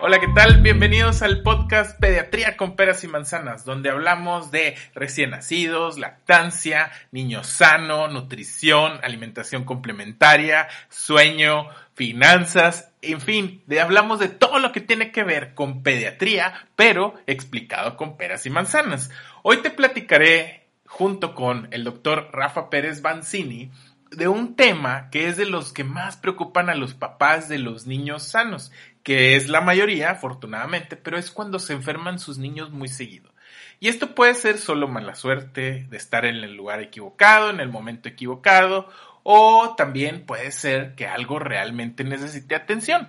Hola, ¿qué tal? Bienvenidos al podcast Pediatría con Peras y Manzanas, donde hablamos de recién nacidos, lactancia, niño sano, nutrición, alimentación complementaria, sueño, finanzas, en fin, de, hablamos de todo lo que tiene que ver con pediatría, pero explicado con peras y manzanas. Hoy te platicaré junto con el doctor Rafa Pérez Banzini de un tema que es de los que más preocupan a los papás de los niños sanos que es la mayoría, afortunadamente, pero es cuando se enferman sus niños muy seguido. Y esto puede ser solo mala suerte de estar en el lugar equivocado, en el momento equivocado, o también puede ser que algo realmente necesite atención.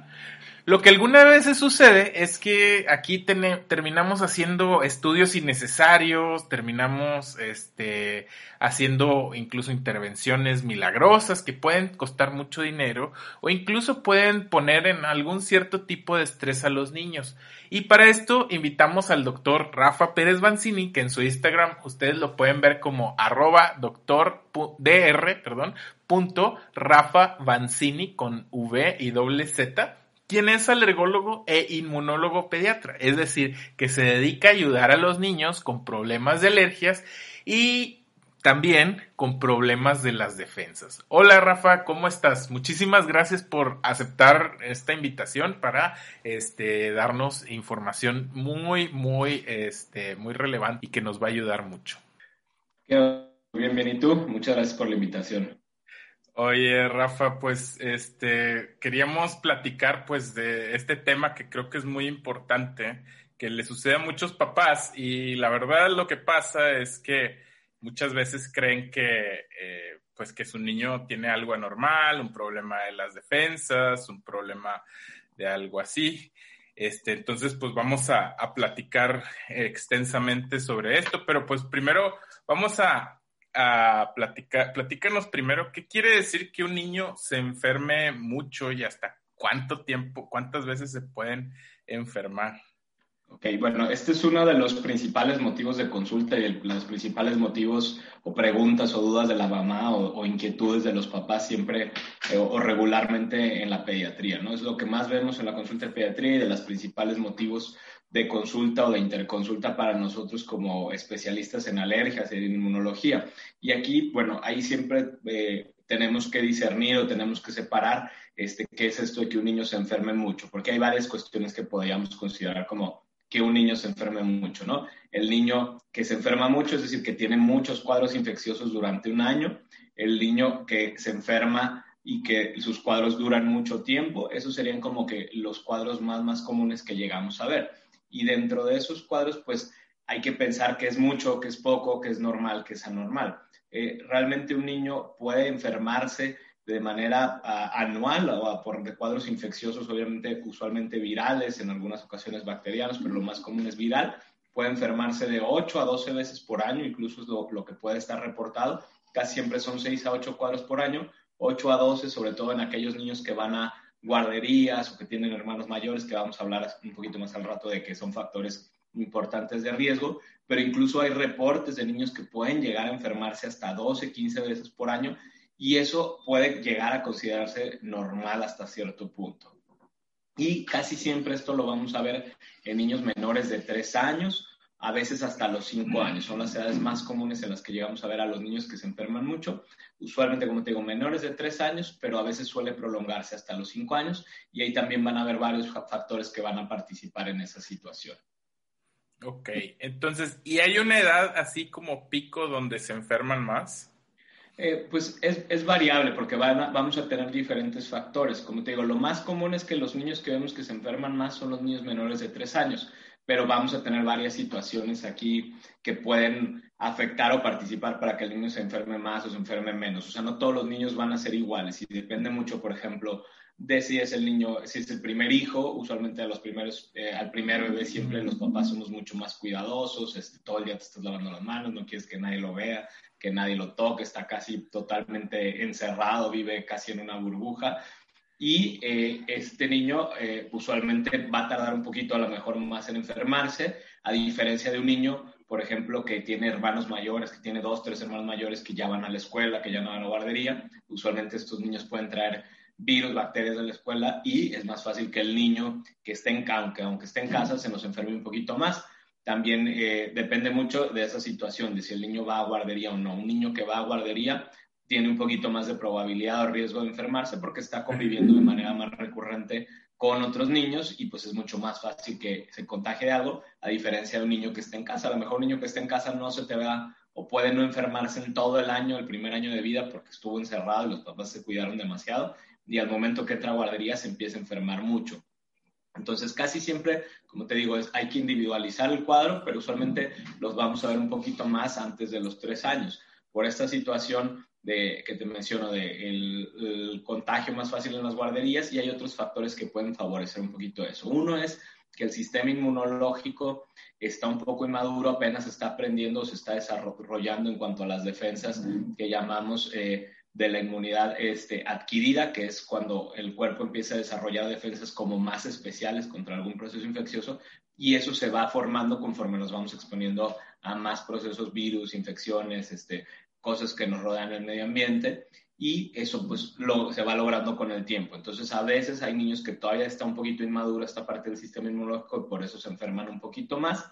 Lo que algunas veces sucede es que aquí terminamos haciendo estudios innecesarios, terminamos este, haciendo incluso intervenciones milagrosas que pueden costar mucho dinero o incluso pueden poner en algún cierto tipo de estrés a los niños. Y para esto invitamos al doctor Rafa Pérez Banzini, que en su Instagram ustedes lo pueden ver como arroba doctor dr, perdón, punto Rafa con V y doble Z quien es alergólogo e inmunólogo pediatra, es decir, que se dedica a ayudar a los niños con problemas de alergias y también con problemas de las defensas. Hola Rafa, ¿cómo estás? Muchísimas gracias por aceptar esta invitación para este, darnos información muy, muy, este, muy relevante y que nos va a ayudar mucho. Bien, bien, ¿y? Muchas gracias por la invitación. Oye, Rafa, pues este queríamos platicar pues de este tema que creo que es muy importante, que le sucede a muchos papás y la verdad lo que pasa es que muchas veces creen que eh, pues que su niño tiene algo anormal, un problema de las defensas, un problema de algo así. Este, entonces, pues vamos a, a platicar extensamente sobre esto, pero pues primero vamos a, a platicar, platícanos primero, ¿qué quiere decir que un niño se enferme mucho y hasta cuánto tiempo, cuántas veces se pueden enfermar? Ok, bueno, este es uno de los principales motivos de consulta y los principales motivos o preguntas o dudas de la mamá o, inquietudes de los papás siempre eh, o, regularmente en la pediatría, ¿no? Es lo que más vemos en la consulta de pediatría y de los principales motivos de consulta o de interconsulta para nosotros como especialistas en alergias en inmunología. Y aquí, bueno, ahí siempre eh, tenemos que discernir o tenemos que separar este, qué es esto de que un niño se enferme mucho, porque hay varias cuestiones que podríamos considerar como que un niño se enferme mucho, ¿no? El niño que se enferma mucho, es decir, que tiene muchos cuadros infecciosos durante un año, el niño que se enferma y que sus cuadros duran mucho tiempo, esos serían como que los cuadros más, más comunes que llegamos a ver y dentro de esos cuadros, pues hay que pensar que es mucho, que es poco, que es normal, que es anormal. Eh, realmente un niño puede enfermarse de manera anual o por cuadros infecciosos, obviamente usualmente virales, en algunas ocasiones bacterianos, pero lo más común es viral. Puede enfermarse de 8 a 12 veces por año, incluso es lo, lo que puede estar reportado. Casi siempre son 6 a 8 cuadros por año, 8 a 12, sobre todo en aquellos niños que van a guarderías o que tienen hermanos mayores, que vamos a hablar un poquito más al rato de que son factores importantes de riesgo, pero incluso hay reportes de niños que pueden llegar a enfermarse hasta 12, 15 veces por año y eso puede llegar a considerarse normal hasta cierto punto. Y casi siempre esto lo vamos a ver en niños menores de 3 años a veces hasta los 5 años. Son las edades más comunes en las que llegamos a ver a los niños que se enferman mucho. Usualmente, como te digo, menores de 3 años, pero a veces suele prolongarse hasta los 5 años y ahí también van a haber varios factores que van a participar en esa situación. Ok, entonces, ¿y hay una edad así como pico donde se enferman más? Eh, pues es, es, variable porque vamos a tener diferentes factores. Como te digo, lo más común es que los niños que vemos que se enferman más son los niños menores de tres años, pero vamos a tener varias situaciones aquí que pueden afectar o participar para que el niño se enferme más o se enferme menos. O sea, no todos los niños van a ser iguales y depende mucho, por ejemplo, de si es el niño, si es el primer hijo, usualmente a los primeros, eh, al primer bebé siempre los papás somos mucho más cuidadosos, este, todo el día te estás lavando las manos, no quieres que nadie lo vea, que nadie lo toque, está casi totalmente encerrado, vive casi en una burbuja. Y eh, este niño eh, usualmente va a tardar un poquito a lo mejor más en enfermarse, a diferencia de un niño, por ejemplo, que tiene hermanos mayores, que tiene dos, tres hermanos mayores que ya van a la escuela, que ya no van a la guardería. Usualmente estos niños pueden traer virus, bacterias de la escuela y es más fácil que el niño que esté en, aunque, aunque esté en casa se nos enferme un poquito más. También eh, depende mucho de esa situación, de si el niño va a guardería o no. Un niño que va a guardería tiene un poquito más de probabilidad o riesgo de enfermarse porque está conviviendo de manera más recurrente con otros niños y pues es mucho más fácil que se contagie de algo a diferencia de un niño que esté en casa. A lo mejor un niño que esté en casa no se te va o puede no enfermarse en todo el año, el primer año de vida porque estuvo encerrado y los papás se cuidaron demasiado y al momento que entra a guardería se empieza a enfermar mucho. Entonces, casi siempre, como te digo, es, hay que individualizar el cuadro, pero usualmente los vamos a ver un poquito más antes de los tres años. Por esta situación de, que te menciono, de el, contagio más fácil en las guarderías y hay otros factores que pueden favorecer un poquito eso. Uno es que el sistema inmunológico está un poco inmaduro, apenas está aprendiendo, se está desarrollando en cuanto a las defensas que llamamos eh, de la inmunidad este, adquirida, que es cuando el cuerpo empieza a desarrollar defensas como más especiales contra algún proceso infeccioso, y eso se va formando conforme nos vamos exponiendo a más procesos, virus, infecciones, este, cosas que nos rodean el medio ambiente, y eso pues lo, se va logrando con el tiempo. Entonces a veces hay niños que todavía está un poquito inmaduro esta parte del sistema inmunológico y por eso se enferman un poquito más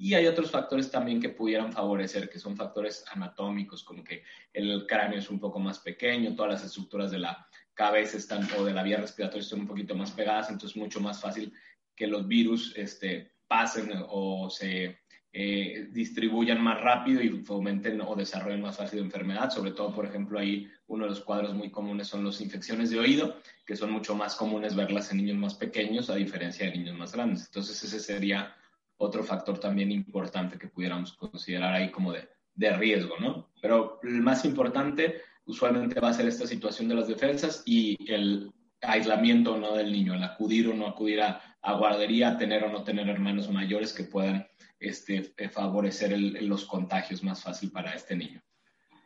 y hay otros factores también que pudieran favorecer, que son factores anatómicos, como que el cráneo es un poco más pequeño, todas las estructuras de la cabeza están, o de la vía respiratoria están un poquito más pegadas, entonces es mucho más fácil que los virus este, pasen o se eh, distribuyan más rápido y fomenten o desarrollen más fácil enfermedad. Sobre todo, por ejemplo, ahí uno de los cuadros muy comunes son las infecciones de oído, que son mucho más comunes verlas en niños más pequeños a diferencia de niños más grandes. Entonces, ese sería otro factor también importante que pudiéramos considerar ahí como de, de riesgo, ¿no? Pero el más importante usualmente va a ser esta situación de las defensas y el aislamiento o no del niño, el acudir o no acudir a, guardería, tener o no tener hermanos mayores que puedan este, eh, favorecer los contagios más fácil para este niño.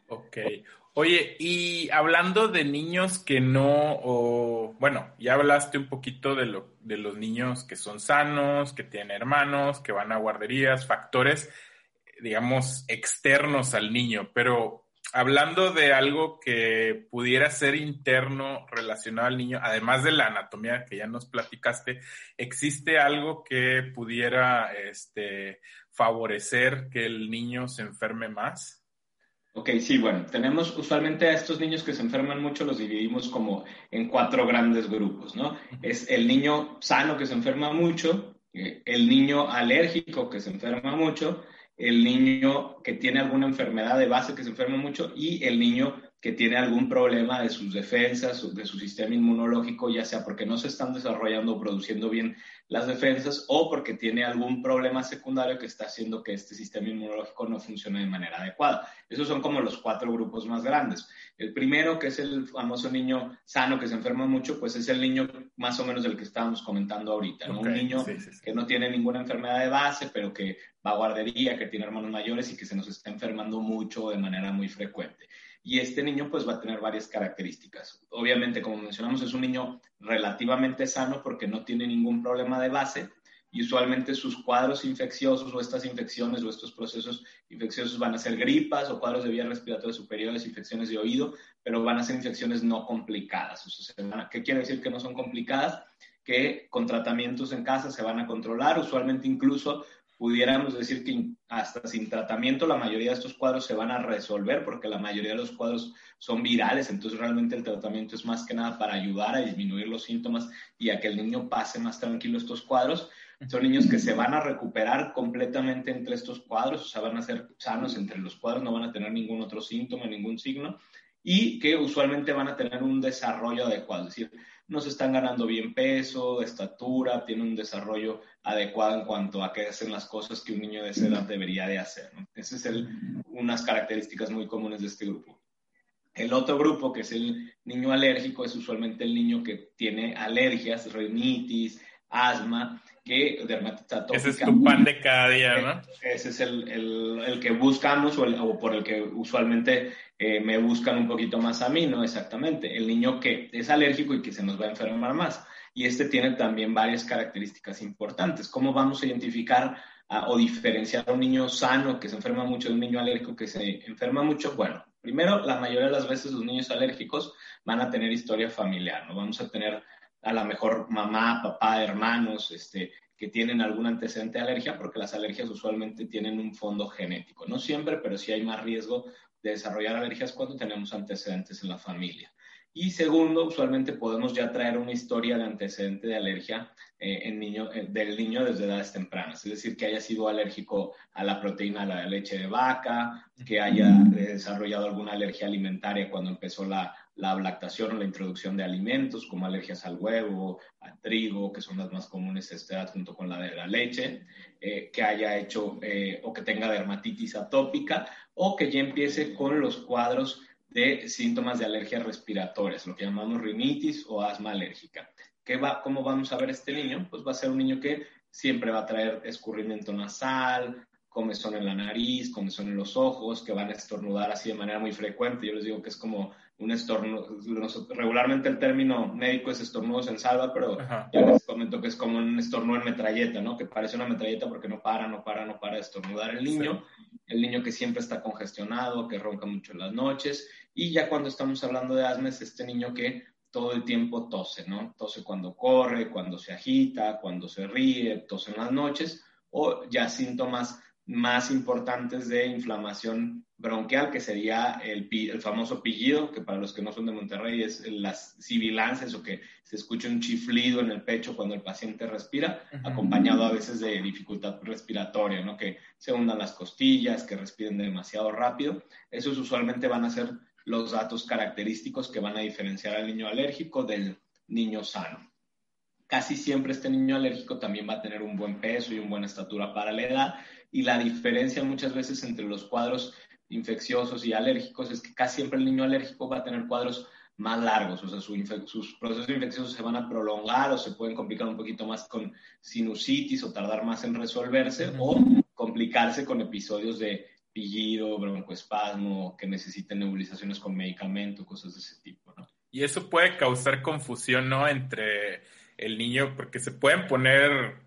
Ok. Oye, y hablando de niños que no, o bueno, ya hablaste un poquito de, lo, de los niños que son sanos, que tienen hermanos, que van a guarderías, factores, digamos, externos al niño, pero hablando de algo que pudiera ser interno relacionado al niño, además de la anatomía que ya nos platicaste, ¿existe algo que pudiera este, favorecer que el niño se enferme más? Ok, sí, bueno, tenemos usualmente a estos niños que se enferman mucho, los dividimos como en cuatro grandes grupos, ¿no? Es el niño sano que se enferma mucho, eh, el niño alérgico que se enferma mucho, el niño que tiene alguna enfermedad de base que se enferma mucho y el niño que tiene algún problema de sus defensas, de su sistema inmunológico, ya sea porque no se están desarrollando o produciendo bien las defensas o porque tiene algún problema secundario que está haciendo que este sistema inmunológico no funcione de manera adecuada. Esos son como los cuatro grupos más grandes. El primero, que es el famoso niño sano que se enferma mucho, pues es el niño más o menos del que estábamos comentando ahorita, Un niño que no tiene ninguna enfermedad de base, pero que va a guardería, que tiene hermanos mayores y que se nos está enfermando mucho de manera muy frecuente y este niño pues va a tener varias características. Obviamente, como mencionamos, es un niño relativamente sano porque no tiene ningún problema de base y usualmente sus cuadros infecciosos o estas infecciones o estos procesos infecciosos van a ser gripas o cuadros de vías respiratorias superiores, infecciones de oído, pero van a ser infecciones no complicadas. ¿Qué quiere decir que no son complicadas? Que con tratamientos en casa se van a controlar, usualmente incluso pudiéramos decir que hasta sin tratamiento la mayoría de estos cuadros se van a resolver porque la mayoría de los cuadros son virales, entonces realmente el tratamiento es más que nada para ayudar a disminuir los síntomas y a que el niño pase más tranquilo estos cuadros, Son niños que se van a recuperar completamente entre estos cuadros, o sea, van a ser sanos entre los cuadros, no van a tener ningún otro síntoma, ningún signo, y que usualmente van a tener un desarrollo adecuado, es decir, no se están ganando bien peso, estatura, tienen un desarrollo adecuado en cuanto a que hacen las cosas que un niño de esa edad debería de hacer. ¿no? Esas son unas características muy comunes de este grupo. El otro grupo, que es el niño alérgico, es usualmente el niño que tiene alergias, rinitis, asma, que dermatitis atópica. Ese es tu pan de cada día, ¿no? Ese es el, el, el que buscamos o, el, o, por el que usualmente eh, me buscan un poquito más a mí, ¿no? Exactamente. El niño que es alérgico y que se nos va a enfermar más. Y este tiene también varias características importantes. ¿Cómo vamos a identificar a, o diferenciar a un niño sano que se enferma mucho de un niño alérgico que se enferma mucho? Bueno, Primero, la mayoría de las veces los niños alérgicos van a tener historia familiar, ¿no? Vamos a tener a lo mejor mamá, papá, hermanos, este, que tienen algún antecedente de alergia, porque las alergias usualmente tienen un fondo genético. No siempre, pero sí hay más riesgo de desarrollar alergias cuando tenemos antecedentes en la familia. Y segundo, usualmente podemos ya traer una historia de antecedente de alergia eh, en niño, eh, del niño desde edades tempranas. Es decir, que haya sido alérgico a la proteína de la leche de vaca, que haya desarrollado alguna alergia alimentaria cuando empezó la, la lactación o la introducción de alimentos, como alergias al huevo, al trigo, que son las más comunes a esta edad junto con la de la leche, eh, que haya hecho o que tenga dermatitis atópica o que ya empiece con los cuadros de síntomas de alergias respiratorias, lo que llamamos rinitis o asma alérgica. ¿Qué va, ¿Cómo vamos a ver este niño? Pues va a ser un niño que siempre va a traer escurrimiento nasal, comezón en la nariz, comezón en los ojos, que van a estornudar así de manera muy frecuente. Yo les digo que es como un estornudo, regularmente el término médico es estornudos en salva, pero yo les comento que es como un estornudo en metralleta, ¿no? Que parece una metralleta porque no para, no para, no para de estornudar el niño. El niño que siempre está congestionado, que ronca mucho en las noches y ya cuando estamos hablando de asma es este niño que todo el tiempo tose, ¿no? Tose cuando corre, cuando se agita, cuando se ríe, tose en las noches, o ya síntomas más importantes de inflamación bronquial, que sería el, el, famoso pillido, que para los que no son de Monterrey es las sibilancias o que se escucha un chiflido en el pecho cuando el paciente respira, acompañado a veces de dificultad respiratoria, ¿no? Que se hundan las costillas, que respiren demasiado rápido. Esos usualmente van a ser los datos característicos que van a diferenciar al niño alérgico del niño sano. Casi siempre este niño alérgico también va a tener un buen peso y una buena estatura para la edad y la diferencia muchas veces entre los cuadros infecciosos y alérgicos es que casi siempre el niño alérgico va a tener cuadros más largos, o sea, sus procesos infecciosos se van a prolongar o se pueden complicar un poquito más con sinusitis o tardar más en resolverse o complicarse con episodios de pillido, broncoespasmo, que necesiten nebulizaciones con medicamento, cosas de ese tipo, ¿no? Y eso puede causar confusión, ¿no? Entre el niño, porque se pueden poner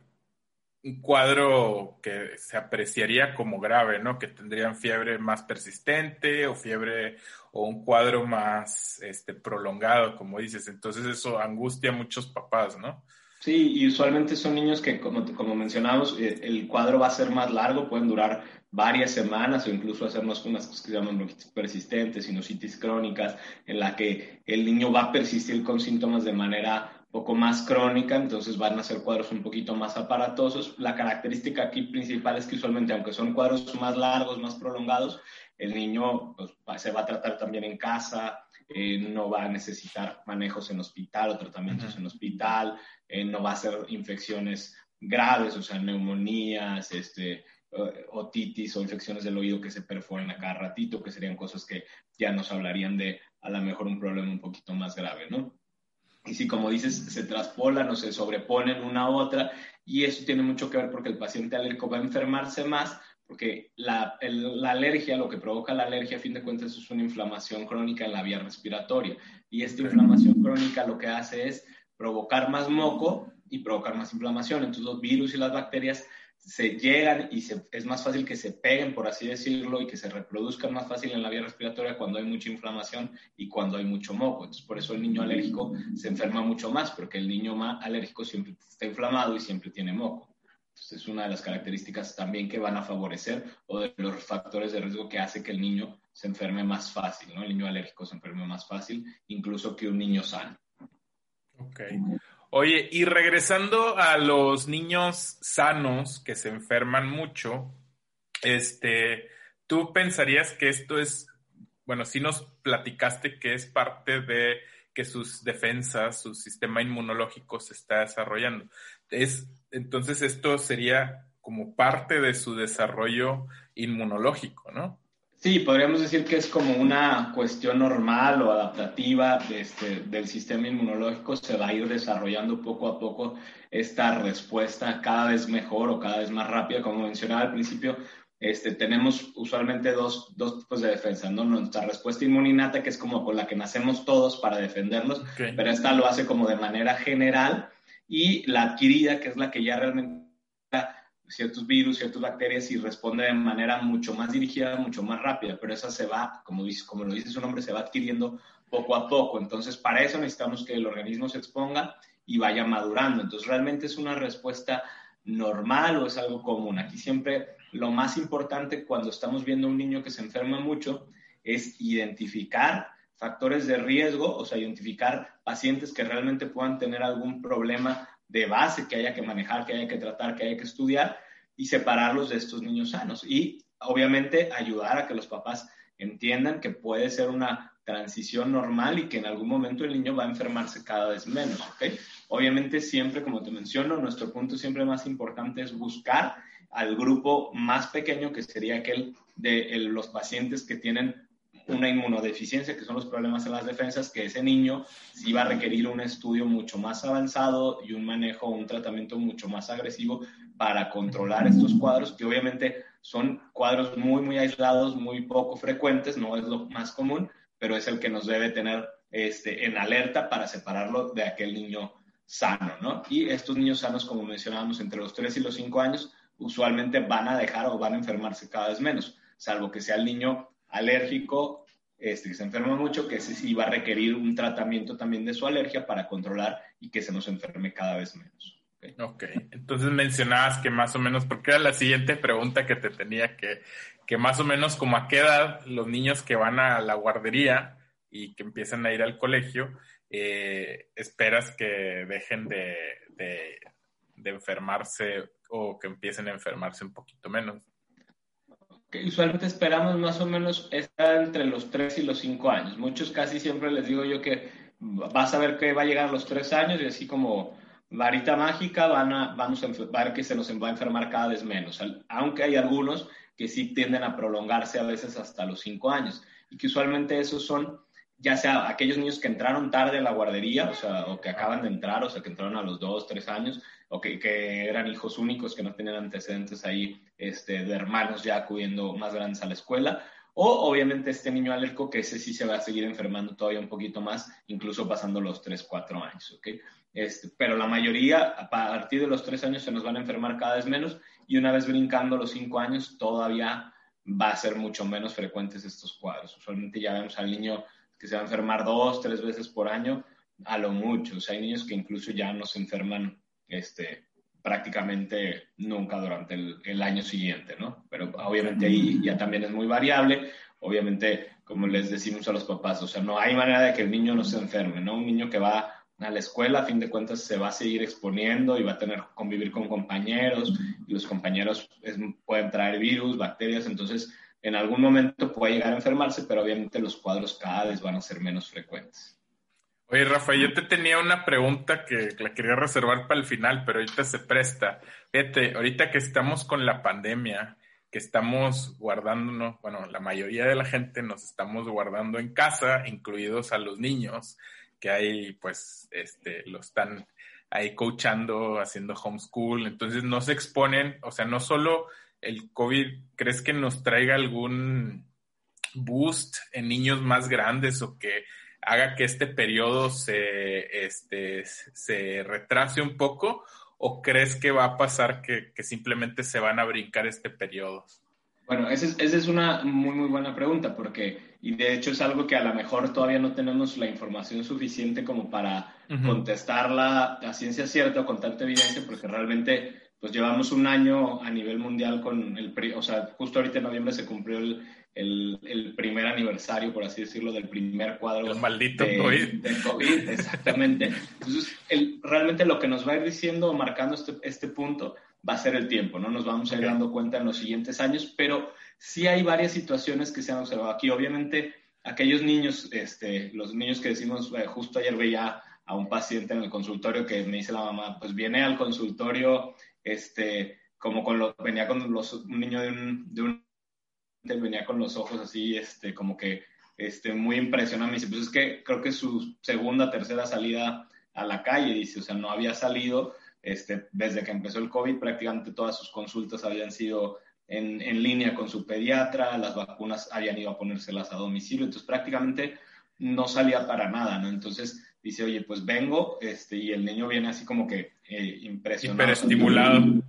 un cuadro que se apreciaría como grave, ¿no? Que tendrían fiebre más persistente o fiebre o un cuadro más este, prolongado, como dices. Entonces eso angustia a muchos papás, ¿no? Sí, y usualmente son niños que, como, como mencionamos, eh, el cuadro va a ser más largo, pueden durar varias semanas o incluso hacernos unas cosas que se llaman bronquitis persistentes, sinusitis crónicas, en la que el niño va a persistir con síntomas de manera poco más crónica, entonces van a ser cuadros un poquito más aparatosos. La característica aquí principal es que usualmente, aunque son cuadros más largos, más prolongados, el niño pues, se va a tratar también en casa, eh, no va a necesitar manejos en hospital o tratamientos en hospital, eh, no va a ser infecciones graves, o sea, neumonías, este, otitis o infecciones del oído que se perforen a cada ratito, que serían cosas que ya nos hablarían de a lo mejor un problema un poquito más grave, ¿no? Y si, como dices, se traspolan o se sobreponen una a otra, y eso tiene mucho que ver porque el paciente alérgico va a enfermarse más, porque la, la, alergia, lo que provoca la alergia, a fin de cuentas, es una inflamación crónica en la vía respiratoria. Y esta inflamación crónica lo que hace es provocar más moco y provocar más inflamación. Entonces, los virus y las bacterias se llegan y es más fácil que se peguen, por así decirlo, y que se reproduzcan más fácil en la vía respiratoria cuando hay mucha inflamación y cuando hay mucho moco. Entonces, por eso el niño alérgico se enferma mucho más, porque el niño alérgico siempre está inflamado y siempre tiene moco. Entonces, es una de las características también que van a favorecer o de los factores de riesgo que hace que el niño se enferme más fácil, ¿no? El niño alérgico se enferme más fácil, incluso que un niño sano. Ok. Oye, y regresando a los niños sanos que se enferman mucho, este, ¿tú pensarías que esto es, bueno, si nos platicaste que es parte de que sus defensas, su sistema inmunológico se está desarrollando. Es, entonces esto sería como parte de su desarrollo inmunológico, ¿no? Sí, podríamos decir que es como una cuestión normal o adaptativa este, del sistema inmunológico. Se va a ir desarrollando poco a poco esta respuesta cada vez mejor o cada vez más rápida. Como mencionaba al principio, este, tenemos usualmente dos, dos, tipos de defensa, ¿no? Nuestra respuesta inmuninata, que es como con la que nacemos todos para defendernos, pero esta lo hace como de manera general, y la adquirida, que es la que ya realmente ciertos virus, ciertas bacterias y responde de manera mucho más dirigida, mucho más rápida, pero esa se va, como, dice, como lo dice su nombre, se va adquiriendo poco a poco. Entonces, para eso necesitamos que el organismo se exponga y vaya madurando. Entonces, realmente es una respuesta normal o es algo común. Aquí siempre lo más importante cuando estamos viendo a un niño que se enferma mucho es identificar factores de riesgo, o sea, identificar pacientes que realmente puedan tener algún problema de base que haya que manejar, que haya que tratar, que haya que estudiar y separarlos de estos niños sanos. Y obviamente ayudar a que los papás entiendan que puede ser una transición normal y que en algún momento el niño va a enfermarse cada vez menos, Obviamente siempre, como te menciono, nuestro punto siempre más importante es buscar al grupo más pequeño, que sería aquel de los pacientes que tienen una inmunodeficiencia, que son los problemas en las defensas, que ese niño sí va a requerir un estudio mucho más avanzado y un manejo, un tratamiento mucho más agresivo para controlar estos cuadros, que obviamente son cuadros muy, muy aislados, muy poco frecuentes, no es lo más común, pero es el que nos debe tener este, en alerta para separarlo de aquel niño sano, ¿no? Y estos niños sanos, como mencionábamos, entre los 3 y los 5 años, usualmente van a dejar o van a enfermarse cada vez menos, salvo que sea el niño alérgico, este, se enferma mucho, que ese sí va a requerir un tratamiento también de su alergia para controlar y que se nos enferme cada vez menos. ok, entonces mencionabas que más o menos, porque era la siguiente pregunta que te tenía, que, que más o menos como a qué edad los niños que van a la guardería y que empiezan a ir al colegio, eh, esperas que dejen de, de, de enfermarse o que empiecen a enfermarse un poquito menos usualmente esperamos más o menos estar entre los 3 y los 5 años. Muchos casi siempre les digo yo que vas a ver que va a llegar a los 3 años y así como varita mágica van a, vamos a ver que se nos va a enfermar cada vez menos, aunque hay algunos que sí tienden a prolongarse a veces hasta los 5 años y que usualmente esos son ya sea aquellos niños que entraron tarde a la guardería, o sea, o que acaban de entrar, o sea, que entraron a los 2, 3 años, o que, que, eran hijos únicos que no tenían antecedentes ahí este, de hermanos ya acudiendo más grandes a la escuela, o obviamente este niño alérgico que ese sí se va a seguir enfermando todavía un poquito más, incluso pasando los 3, 4 años, ¿ok? Este, pero la mayoría a partir de los 3 años se nos van a enfermar cada vez menos y una vez brincando los 5 años todavía va a ser mucho menos frecuentes estos cuadros. Usualmente ya vemos al niño que se va a enfermar dos, tres veces por año, a lo mucho. O sea, hay niños que incluso ya no se enferman este, prácticamente nunca durante el, año siguiente, ¿no? Pero obviamente ahí ya también es muy variable. Obviamente, como les decimos a los papás, o sea, no hay manera de que el niño no se enferme, ¿no? Un niño que va a la escuela, a fin de cuentas, se va a seguir exponiendo y va a tener que convivir con compañeros y los compañeros pueden traer virus, bacterias, entonces en algún momento puede llegar a enfermarse, pero obviamente los cuadros cada vez van a ser menos frecuentes. Oye, Rafa, yo te tenía una pregunta que la quería reservar para el final, pero ahorita se presta. Fíjate, ahorita que estamos con la pandemia, que estamos guardándonos, bueno, la mayoría de la gente nos estamos guardando en casa, incluidos a los niños, que ahí pues este, lo están ahí coachando, haciendo homeschool, entonces no se exponen, o sea, no solo el COVID, ¿crees que nos traiga algún boost en niños más grandes o que haga que este periodo se, este, se retrase un poco o crees que va a pasar que, simplemente se van a brincar este periodo? Bueno, esa es, una muy, muy buena pregunta porque, y de hecho es algo que a lo mejor todavía no tenemos la información suficiente como para contestarla a ciencia cierta o con tanta evidencia porque realmente pues llevamos un año a nivel mundial con el, o sea, justo ahorita en noviembre se cumplió el, el, el primer aniversario, por así decirlo, del primer cuadro. El maldito de, COVID. De COVID, exactamente. Entonces, el, realmente lo que nos va a ir diciendo, marcando este, este punto, va a ser el tiempo, ¿no? Nos vamos a ir dando cuenta en los siguientes años, pero sí hay varias situaciones que se han observado aquí. Obviamente, aquellos niños, este, los niños que decimos, eh, justo ayer veía a un paciente en el consultorio que me dice la mamá, pues viene al consultorio este, como con lo, venía con los, un niño de un, de un, venía con los ojos así, este, como que, este, muy impresionado. Me dice, pues es que creo que su segunda, tercera salida a la calle, dice, o sea, no había salido, este, desde que empezó el COVID, prácticamente todas sus consultas habían sido en, en línea con su pediatra, las vacunas habían ido a ponérselas a domicilio, entonces prácticamente no salía para nada, ¿no? Entonces, dice, oye, pues vengo, este, y el niño viene así como que eh, impresionado. Hiperestimulado.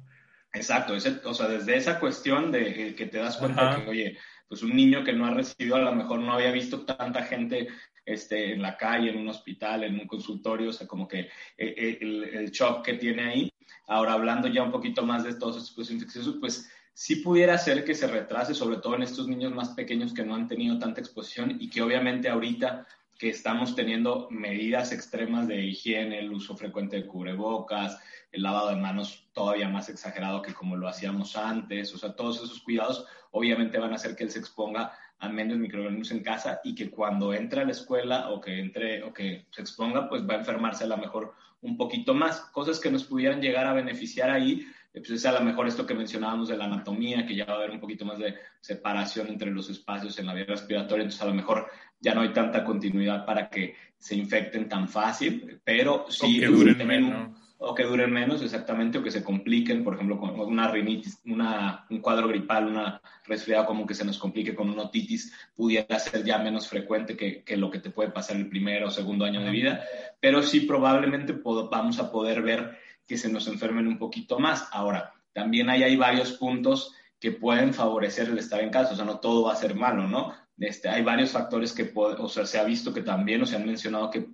Exacto, o sea, desde esa cuestión de eh, que te das cuenta que, oye, pues un niño que no ha recibido, a lo mejor no había visto tanta gente este, en la calle, en un hospital, en un consultorio, o sea, como que eh, el, el, shock que tiene ahí. Ahora, hablando ya un poquito más de todos estos pues, infecciosos, pues sí pudiera ser que se retrase, sobre todo en estos niños más pequeños que no han tenido tanta exposición y que obviamente ahorita que estamos teniendo medidas extremas de higiene, el uso frecuente de cubrebocas, el lavado de manos todavía más exagerado que como lo hacíamos antes, o sea, todos esos cuidados obviamente van a hacer que él se exponga a menos microorganismos en casa y que cuando entre a la escuela o que entre o que se exponga, pues va a enfermarse a lo mejor un poquito más. Cosas que nos pudieran llegar a beneficiar ahí, pues es a lo mejor esto que mencionábamos de la anatomía, que ya va a haber un poquito más de separación entre los espacios en la vía respiratoria, entonces a lo mejor ya no hay tanta continuidad para que se infecten tan fácil, pero sí... O que duren menos. O que duren menos, exactamente, o que se compliquen, por ejemplo, con una rinitis, una, un cuadro gripal, una resfriado como que se nos complique con una otitis, pudiera ser ya menos frecuente que, que lo que te puede pasar el primer o segundo año de vida, pero sí probablemente vamos a poder ver que se nos enfermen un poquito más. Ahora, también ahí hay varios puntos que pueden favorecer el estar en casa, o sea, no todo va a ser malo, ¿no? Este, hay varios factores que, o sea, se ha visto que también, o se han mencionado que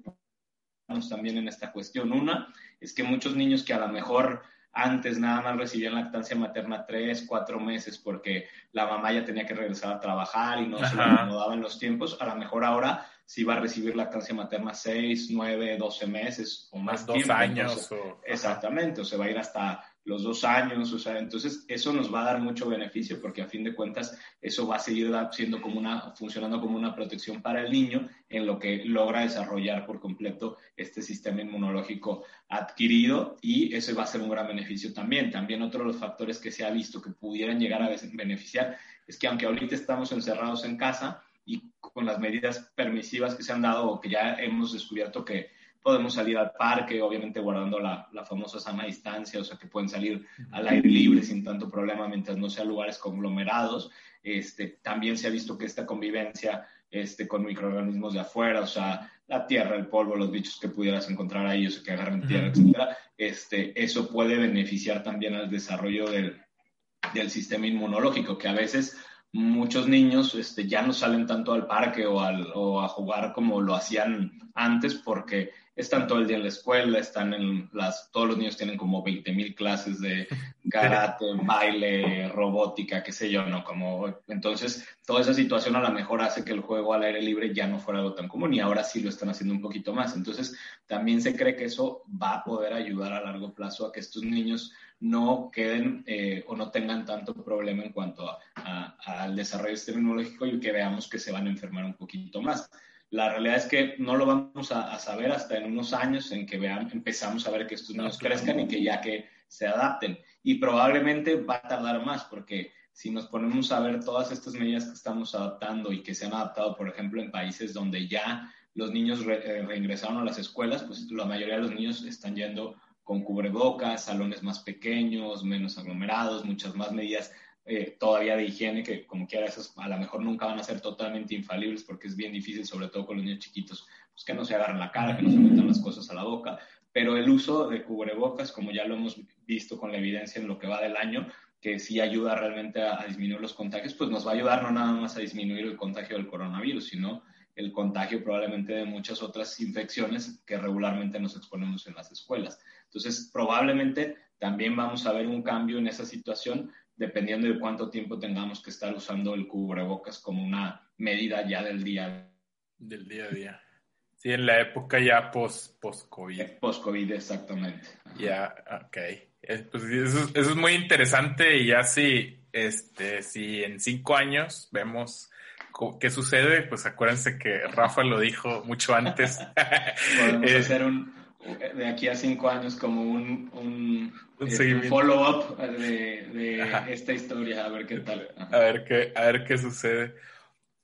también en esta cuestión. Una es que muchos niños que a lo mejor antes nada más recibían lactancia materna tres, cuatro meses porque la mamá ya tenía que regresar a trabajar y no se le acomodaban los tiempos, a lo mejor ahora sí va a recibir lactancia materna seis, nueve, doce meses o más. dos años. Exactamente, o se va a ir hasta los dos años, o sea, entonces eso nos va a dar mucho beneficio porque a fin de cuentas eso va a seguir siendo como una, funcionando como una protección para el niño en lo que logra desarrollar por completo este sistema inmunológico adquirido y ese va a ser un gran beneficio también. También otro de los factores que se ha visto que pudieran llegar a beneficiar es que aunque ahorita estamos encerrados en casa y con las medidas permisivas que se han dado o que ya hemos descubierto que podemos salir al parque, obviamente guardando la, la, famosa sana distancia, o sea que pueden salir al aire libre sin tanto problema mientras no sean lugares conglomerados. Este, también se ha visto que esta convivencia este, con microorganismos de afuera, o sea, la tierra, el polvo, los bichos que pudieras encontrar ahí, o sea, que agarren tierra, etcétera, este, eso puede beneficiar también al desarrollo del, del sistema inmunológico, que a veces muchos niños este, ya no salen tanto al parque o, al, o a jugar como lo hacían antes porque están todo el día en la escuela, están en las, todos los niños tienen como 20 mil clases de karate, baile, robótica, qué sé yo, ¿no? Como, entonces, toda esa situación a lo mejor hace que el juego al aire libre ya no fuera algo tan común y ahora sí lo están haciendo un poquito más. Entonces, también se cree que eso va a poder ayudar a largo plazo a que estos niños no queden eh, o no tengan tanto problema en cuanto al desarrollo tecnológico y que veamos que se van a enfermar un poquito más. La realidad es que no lo vamos a, saber hasta en unos años en que vean, empezamos a ver que estos niños crezcan y que ya que se adapten. Y probablemente va a tardar más porque si nos ponemos a ver todas estas medidas que estamos adaptando y que se han adaptado, por ejemplo, en países donde ya los niños eh, reingresaron a las escuelas, pues la mayoría de los niños están yendo con cubrebocas, salones más pequeños, menos aglomerados, muchas más medidas eh, todavía de higiene, que como quiera, esos a lo mejor nunca van a ser totalmente infalibles porque es bien difícil, sobre todo con los niños chiquitos, pues que no se agarren la cara, que no se metan las cosas a la boca. Pero el uso de cubrebocas, como ya lo hemos visto con la evidencia en lo que va del año, que sí ayuda realmente a, a disminuir los contagios, pues nos va a ayudar no nada más a disminuir el contagio del coronavirus, sino el contagio probablemente de muchas otras infecciones que regularmente nos exponemos en las escuelas. Entonces, probablemente también vamos a ver un cambio en esa situación dependiendo de cuánto tiempo tengamos que estar usando el cubrebocas como una medida ya del día. Del día a día. Sí, en la época ya post-COVID. Post covid eh, post covid exactamente. Ya, ok. Pues eso, es muy interesante y ya si, este, si en cinco años vemos qué sucede, pues acuérdense que Rafa lo dijo mucho antes. Podemos eh, hacer un, de aquí a cinco años como un, un, este, follow-up de, de esta historia, a ver qué tal. A ver qué, a ver qué sucede.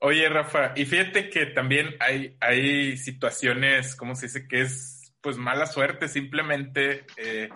Oye, Rafa, y fíjate que también hay, hay situaciones, ¿cómo se dice? Que es pues mala suerte, simplemente eh,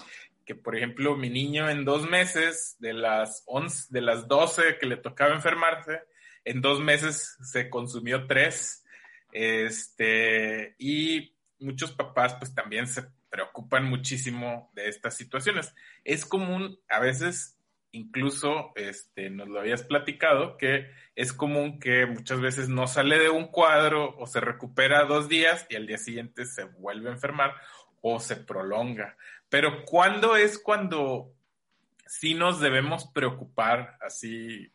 que, por ejemplo, mi niño en dos meses, de las 11, de las 12 que le tocaba enfermarse, en dos meses se consumió tres, este, y muchos papás pues también se preocupan muchísimo de estas situaciones. Es común a veces incluso este, nos lo habías platicado, que es común que muchas veces no sale de un cuadro o se recupera dos días y al día siguiente se vuelve a enfermar o se prolonga. Pero ¿cuándo es cuando sí nos debemos preocupar así?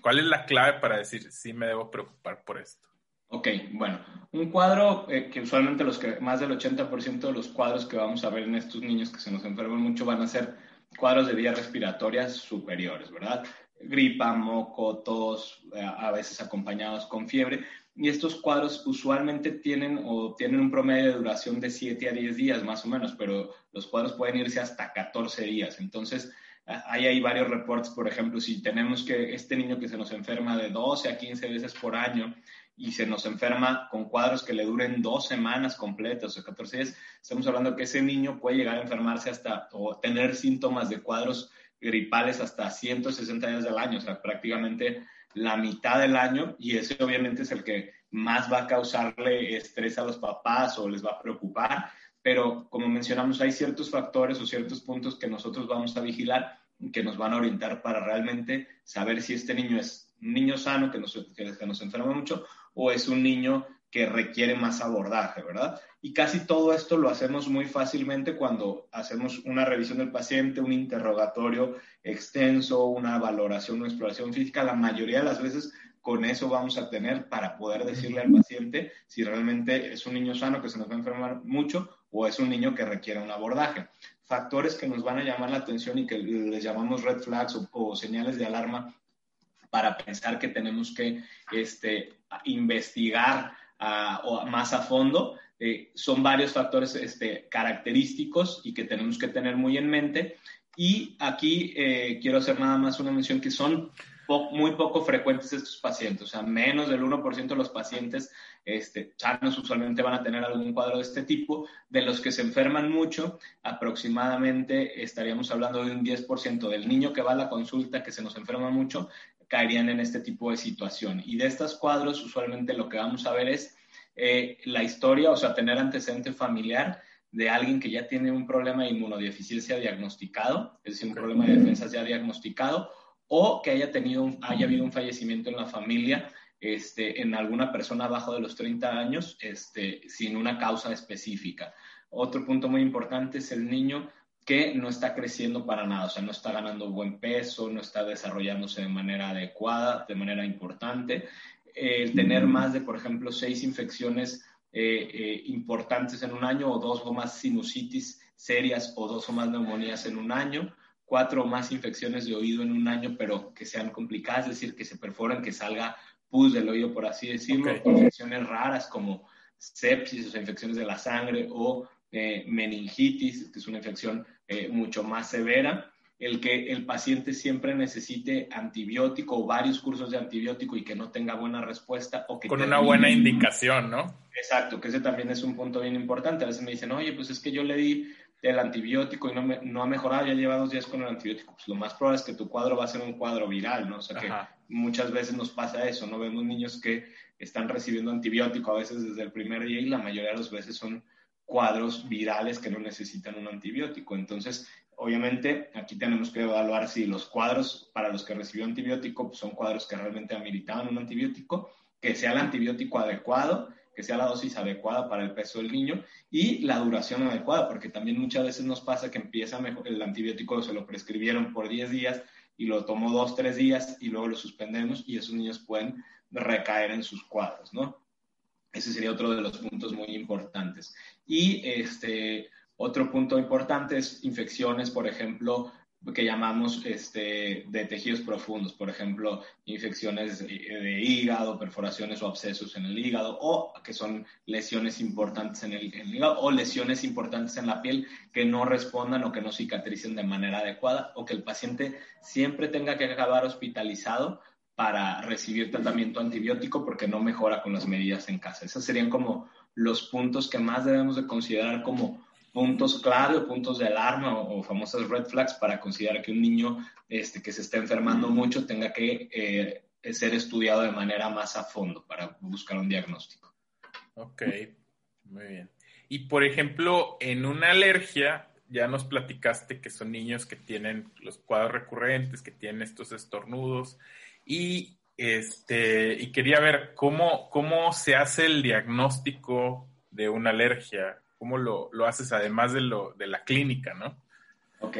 ¿Cuál es la clave para decir sí me debo preocupar por esto? Ok, bueno, un cuadro eh, que usualmente los que más del 80% de los cuadros que vamos a ver en estos niños que se nos enferman mucho van a ser cuadros de vías respiratorias superiores, ¿verdad? Gripa, moco, tos, eh, a veces acompañados con fiebre. Y estos cuadros usualmente tienen o tienen un promedio de duración de 7 a 10 días más o menos, pero los cuadros pueden irse hasta 14 días. Entonces, hay ahí varios reportes, por ejemplo, si tenemos que este niño que se nos enferma de 12 a 15 veces por año y se nos enferma con cuadros que le duren dos semanas completas o 14 días, estamos hablando que ese niño puede llegar a enfermarse hasta o tener síntomas de cuadros gripales hasta 160 días del año, o sea, prácticamente la mitad del año y ese obviamente es el que más va a causarle estrés a los papás o les va a preocupar, pero como mencionamos, hay ciertos factores o ciertos puntos que nosotros vamos a vigilar que nos van a orientar para realmente saber si este niño es un niño sano que nos, que nos enferma mucho o es un niño que requiere más abordaje, ¿verdad? Y casi todo esto lo hacemos muy fácilmente cuando hacemos una revisión del paciente, un interrogatorio extenso, una valoración, una exploración física. La mayoría de las veces con eso vamos a tener para poder decirle al paciente si realmente es un niño sano que se nos va a enfermar mucho o es un niño que requiere un abordaje. Factores que nos van a llamar la atención y que les llamamos red flags o, señales de alarma para pensar que tenemos que este, investigar uh, más a fondo. Eh, son varios factores este, característicos y que tenemos que tener muy en mente. Y aquí eh, quiero hacer nada más una mención que son muy poco frecuentes estos pacientes, o sea, menos del 1% de los pacientes este, sanos usualmente van a tener algún cuadro de este tipo. De los que se enferman mucho, aproximadamente estaríamos hablando de un 10% del niño que va a la consulta que se nos enferma mucho, caerían en este tipo de situación. Y de estos cuadros, usualmente lo que vamos a ver es eh, la historia, o sea, tener antecedente familiar de alguien que ya tiene un problema de inmunodeficiencia diagnosticado, es decir, un problema de defensas ya diagnosticado, o que haya, tenido haya habido un fallecimiento en la familia este, en alguna persona abajo de los 30 años este, sin una causa específica. Otro punto muy importante es el niño que no está creciendo para nada, o sea, no está ganando buen peso, no está desarrollándose de manera adecuada, de manera importante. El tener más de, por ejemplo, seis infecciones eh, eh, importantes en un año o dos o más sinusitis serias o dos o más neumonías en un año, cuatro o más infecciones de oído en un año, pero que sean complicadas, es decir, que se perforen, que salga pus del oído, por así decirlo, infecciones raras como sepsis, o sea, infecciones de la sangre o eh, meningitis, que es una infección eh, mucho más severa, el que el paciente siempre necesite antibiótico o varios cursos de antibiótico y que no tenga buena respuesta o que... Con una buena indicación, ¿no? Exacto, que ese también es un punto bien importante. A veces me dicen, oye, pues es que yo le di el antibiótico y no, me, no ha mejorado, ya lleva dos días con el antibiótico. Pues lo más probable es que tu cuadro va a ser un cuadro viral, ¿no? O sea que muchas veces nos pasa eso, ¿no? Vemos niños que están recibiendo antibiótico a veces desde el primer día y la mayoría de las veces son cuadros virales que no necesitan un antibiótico. Entonces, obviamente, aquí tenemos que evaluar si los cuadros para los que recibió antibiótico pues, son cuadros que realmente ameritaban un antibiótico, que sea el antibiótico adecuado que sea la dosis adecuada para el peso del niño y la duración adecuada, porque también muchas veces nos pasa que empieza mejor, el antibiótico se lo prescribieron por 10 días y lo tomó dos, tres días y luego lo suspendemos y esos niños pueden recaer en sus cuadros, ¿no? Ese sería otro de los puntos muy importantes. Y este, otro punto importante es infecciones, por ejemplo, que llamamos este, de tejidos profundos, por ejemplo, infecciones de, hígado, perforaciones o abscesos en el hígado, o que son lesiones importantes en el, hígado, o lesiones importantes en la piel que no respondan o que no cicatricen de manera adecuada, o que el paciente siempre tenga que acabar hospitalizado para recibir tratamiento antibiótico porque no mejora con las medidas en casa. Esos serían como los puntos que más debemos de considerar como puntos clave o puntos de alarma o, famosas red flags para considerar que un niño este, que se está enfermando mucho tenga que eh, ser estudiado de manera más a fondo para buscar un diagnóstico. Ok, muy bien. Y por ejemplo, en una alergia, ya nos platicaste que son niños que tienen los cuadros recurrentes, que tienen estos estornudos y este y quería ver cómo, cómo se hace el diagnóstico de una alergia cómo lo, lo haces además de, lo, de la clínica, ¿no? Ok.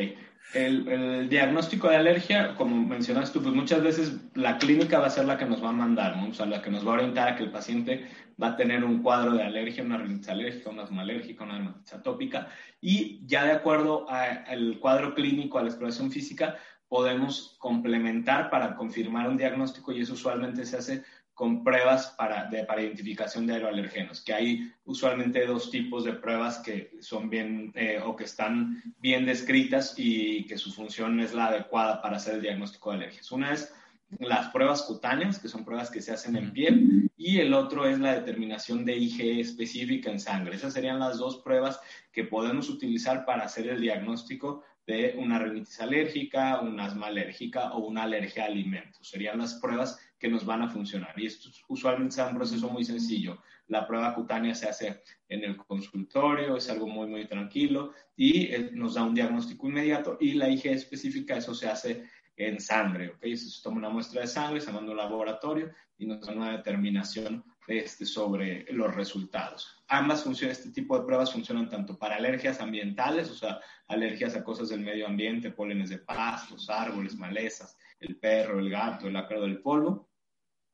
El, el, diagnóstico de alergia, como mencionaste tú, pues muchas veces la clínica va a ser la que nos va a mandar, ¿no? O sea, la que nos va a orientar a que el paciente va a tener un cuadro de alergia, una rinitis alérgica, una asma una dermatitis atópica, y ya de acuerdo al cuadro clínico, a la exploración física, podemos complementar para confirmar un diagnóstico y eso usualmente se hace con pruebas para, de, para identificación de aeroalergenos, que hay usualmente dos tipos de pruebas que son bien eh, o que están bien descritas y que su función es la adecuada para hacer el diagnóstico de alergias. Una es las pruebas cutáneas, que son pruebas que se hacen en piel, y el otro es la determinación de IgE específica en sangre. Esas serían las dos pruebas que podemos utilizar para hacer el diagnóstico de una rinitis alérgica, una asma alérgica o una alergia a alimentos. Serían las pruebas que nos van a funcionar. Y esto usualmente es un proceso muy sencillo. La prueba cutánea se hace en el consultorio, es algo muy, muy tranquilo y eh, nos da un diagnóstico inmediato. Y la IgE específica, eso se hace en sangre, ¿ok? Eso se toma una muestra de sangre, se manda a un laboratorio y nos da una determinación este, sobre los resultados. Ambas funciones, este tipo de pruebas funcionan tanto para alergias ambientales, o sea, alergias a cosas del medio ambiente, pólenes de pastos, árboles, malezas, el perro, el gato, el ácaro del polvo,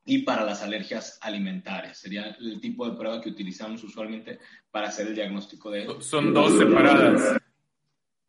y para las alergias alimentarias. Sería el tipo de prueba que utilizamos usualmente para hacer el diagnóstico de... Son dos separadas.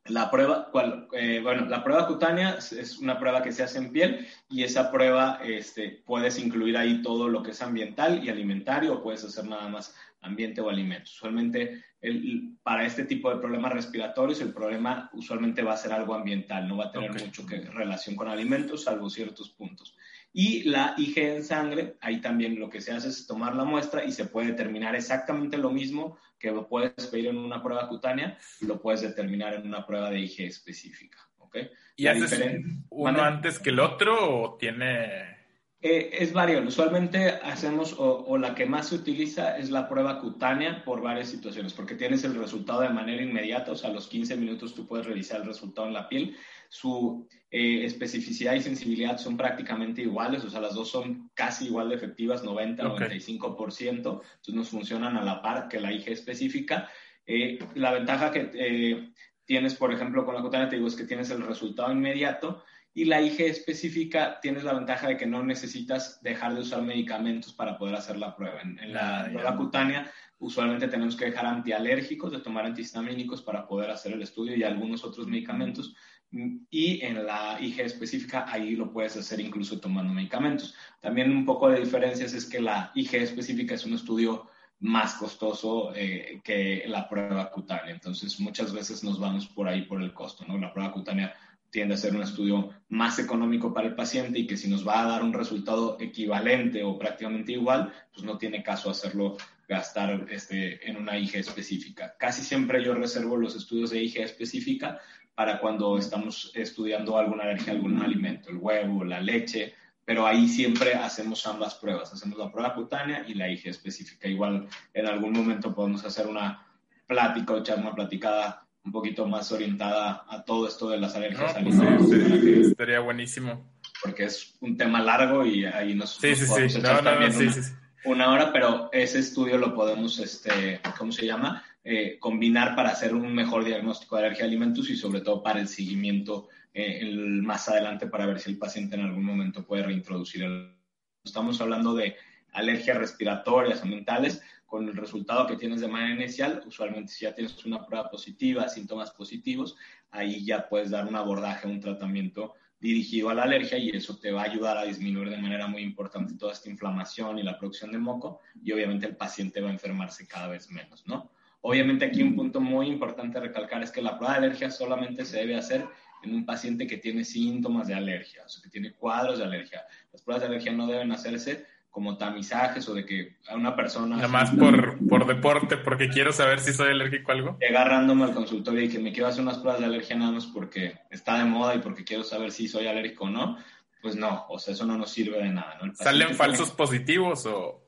La prueba, eh, bueno, la prueba cutánea es una prueba que se hace en piel y esa prueba este, puedes incluir ahí todo lo que es ambiental y alimentario o puedes hacer nada más ambiente o alimentos. Usualmente el, para este tipo de problemas respiratorios el problema usualmente va a ser algo ambiental, no va a tener mucho que, relación con alimentos salvo ciertos puntos. Y la IG en sangre, ahí también lo que se hace es tomar la muestra y se puede determinar exactamente lo mismo que lo puedes pedir en una prueba cutánea lo puedes determinar en una prueba de IG específica. ¿okay? ¿Y haces uno antes que el otro o tiene...? Eh, es variable. Usualmente hacemos, o, o, la que más se utiliza es la prueba cutánea por varias situaciones, porque tienes el resultado de manera inmediata, o sea, a los 15 minutos tú puedes revisar el resultado en la piel su eh, especificidad y sensibilidad son prácticamente iguales, o sea, las dos son casi igual de efectivas, 90-95%, entonces nos funcionan a la par que la IG específica. Eh, la ventaja que eh, tienes, por ejemplo, con la cutánea, te digo, es que tienes el resultado inmediato y la IG específica tienes la ventaja de que no necesitas dejar de usar medicamentos para poder hacer la prueba. En, la prueba cutánea usualmente tenemos que dejar antialérgicos, de tomar antihistamínicos para poder hacer el estudio y algunos otros medicamentos. Y en la IG específica, ahí lo puedes hacer incluso tomando medicamentos. También un poco de diferencias es que la IG específica es un estudio más costoso eh, que la prueba cutánea. Entonces, muchas veces nos vamos por ahí por el costo, ¿no? La prueba cutánea tiende a ser un estudio más económico para el paciente y que si nos va a dar un resultado equivalente o prácticamente igual, pues no tiene caso hacerlo gastar este, en una IG específica. Casi siempre yo reservo los estudios de IG específica para cuando estamos estudiando alguna alergia a algún alimento, el huevo, la leche, pero ahí siempre hacemos ambas pruebas, hacemos la prueba cutánea y la IG específica. Igual en algún momento podemos hacer una plática o echar una platicada un poquito más orientada a todo esto de las alergias no, pues alimentarias. estaría buenísimo. Porque es un tema largo y ahí nos... Sí, sí, sí. No, no, sí, sí. Una hora, pero ese estudio lo podemos, este, ¿cómo se llama? Eh, combinar para hacer un mejor diagnóstico de alergia a alimentos y sobre todo para el seguimiento eh, más adelante para ver si el paciente en algún momento puede reintroducir el... Estamos hablando de alergias respiratorias o mentales, con el resultado que tienes de manera inicial, usualmente si ya tienes una prueba positiva, síntomas positivos, ahí ya puedes dar un abordaje, un tratamiento dirigido a la alergia y eso te va a ayudar a disminuir de manera muy importante toda esta inflamación y la producción de moco y obviamente el paciente va a enfermarse cada vez menos, ¿no? Obviamente aquí un punto muy importante a recalcar es que la prueba de alergia solamente se debe hacer en un paciente que tiene síntomas de alergia, o sea, que tiene cuadros de alergia. Las pruebas de alergia no deben hacerse como tamizajes o de que a una persona... Nada más por, por deporte, porque quiero saber si soy alérgico a algo. Llegar random al consultorio y que me quiero hacer unas pruebas de alergia nada más porque está de moda y porque quiero saber si soy alérgico o no, pues no, o sea, eso no nos sirve de nada. ¿no? ¿Salen falsos positivos o...?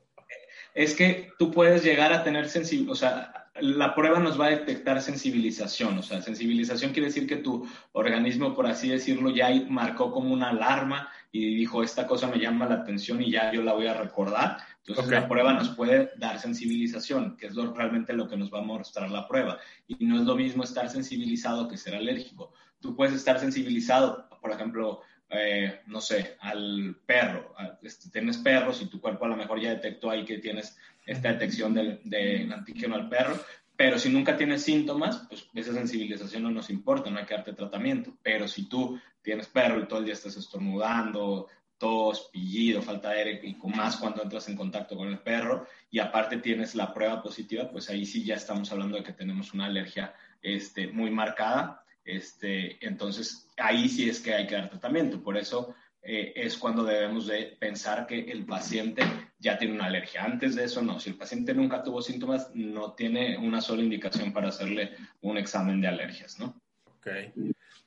Es que tú puedes llegar a tener sensibilidad, o sea, la prueba nos va a detectar sensibilización, o sea, sensibilización quiere decir que tu organismo, por así decirlo, ya marcó como una alarma y dijo, esta cosa me llama la atención y ya yo la voy a recordar. Entonces la prueba nos puede dar sensibilización, que es realmente lo que nos va a mostrar la prueba. Y no es lo mismo estar sensibilizado que ser alérgico. Tú puedes estar sensibilizado, por ejemplo, eh, no sé, al perro. Este, tienes perros y tu cuerpo a lo mejor ya detectó ahí que tienes esta detección del, del antígeno al perro, pero si nunca tienes síntomas, pues esa sensibilización no nos importa, no hay que darte tratamiento. Pero si tú tienes perro y todo el día estás estornudando, tos, pillido, falta de aire y más cuando entras en contacto con el perro y aparte tienes la prueba positiva, pues ahí sí ya estamos hablando de que tenemos una alergia este, muy marcada. Este, entonces ahí sí es que hay que dar tratamiento. Por eso eh, es cuando debemos de pensar que el paciente ya tiene una alergia. Antes de eso, no. Si el paciente nunca tuvo síntomas, no tiene una sola indicación para hacerle un examen de alergias, ¿no? Ok.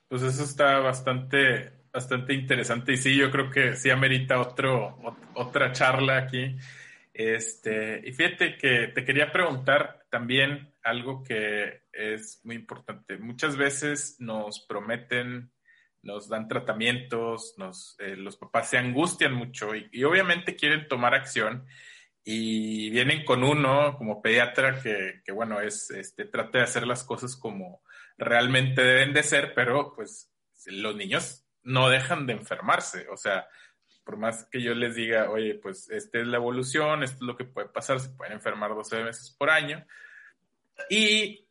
Pues eso está bastante, bastante interesante y sí, yo creo que sí amerita otro, otra charla aquí. Este, y fíjate que te quería preguntar también algo que es muy importante. Muchas veces nos prometen nos dan tratamientos, eh, los papás se angustian mucho y, obviamente quieren tomar acción y vienen con uno como pediatra que, que, bueno, es, este, trata de hacer las cosas como realmente deben de ser, pero pues los niños no dejan de enfermarse, o sea, por más que yo les diga, oye, pues esta es la evolución, esto es lo que puede pasar, se pueden enfermar 12 veces por año. Y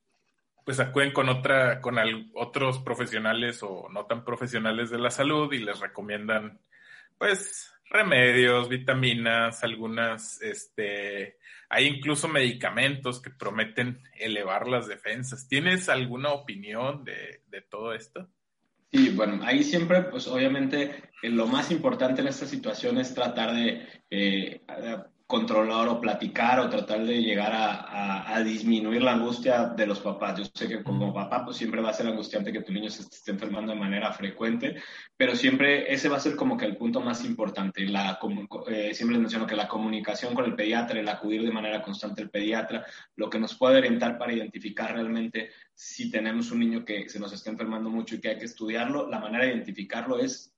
pues acuden con otra, con otros profesionales o no tan profesionales de la salud y les recomiendan, pues, remedios, vitaminas, algunas, este, hay incluso medicamentos que prometen elevar las defensas. ¿Tienes alguna opinión de, de todo esto? Sí, bueno, ahí siempre, pues obviamente, eh, lo más importante en esta situación es tratar de eh, controlar o platicar o tratar de llegar a, a, disminuir la angustia de los papás. Yo sé que como papá pues siempre va a ser angustiante que tu niño se esté enfermando de manera frecuente, pero siempre ese va a ser como que el punto más importante. La, eh, siempre les menciono que la comunicación con el pediatra, el acudir de manera constante al pediatra, lo que nos puede orientar para identificar realmente si tenemos un niño que se nos está enfermando mucho y que hay que estudiarlo, la manera de identificarlo es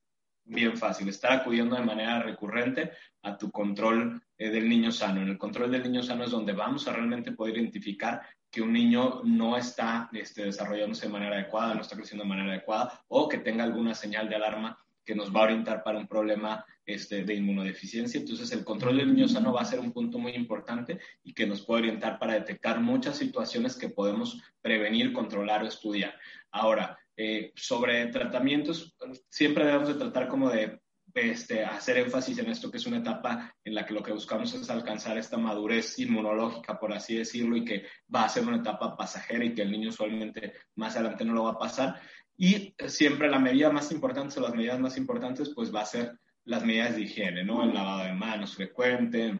bien fácil, estar acudiendo de manera recurrente a tu control eh, del niño sano. En el control del niño sano es donde vamos a realmente poder identificar que un niño no está este, desarrollándose de manera adecuada, no está creciendo de manera adecuada o que tenga alguna señal de alarma que nos va a orientar para un problema este, de inmunodeficiencia. Entonces, el control del niño sano va a ser un punto muy importante y que nos puede orientar para detectar muchas situaciones que podemos prevenir, controlar o estudiar. Ahora, eh, sobre tratamientos, siempre debemos de tratar como de este, hacer énfasis en esto, que es una etapa en la que lo que buscamos es alcanzar esta madurez inmunológica, por así decirlo, y que va a ser una etapa pasajera y que el niño usualmente más adelante no lo va a pasar. Y siempre la medida más importante o las medidas más importantes, pues va a ser las medidas de higiene, ¿no? El lavado de manos frecuente,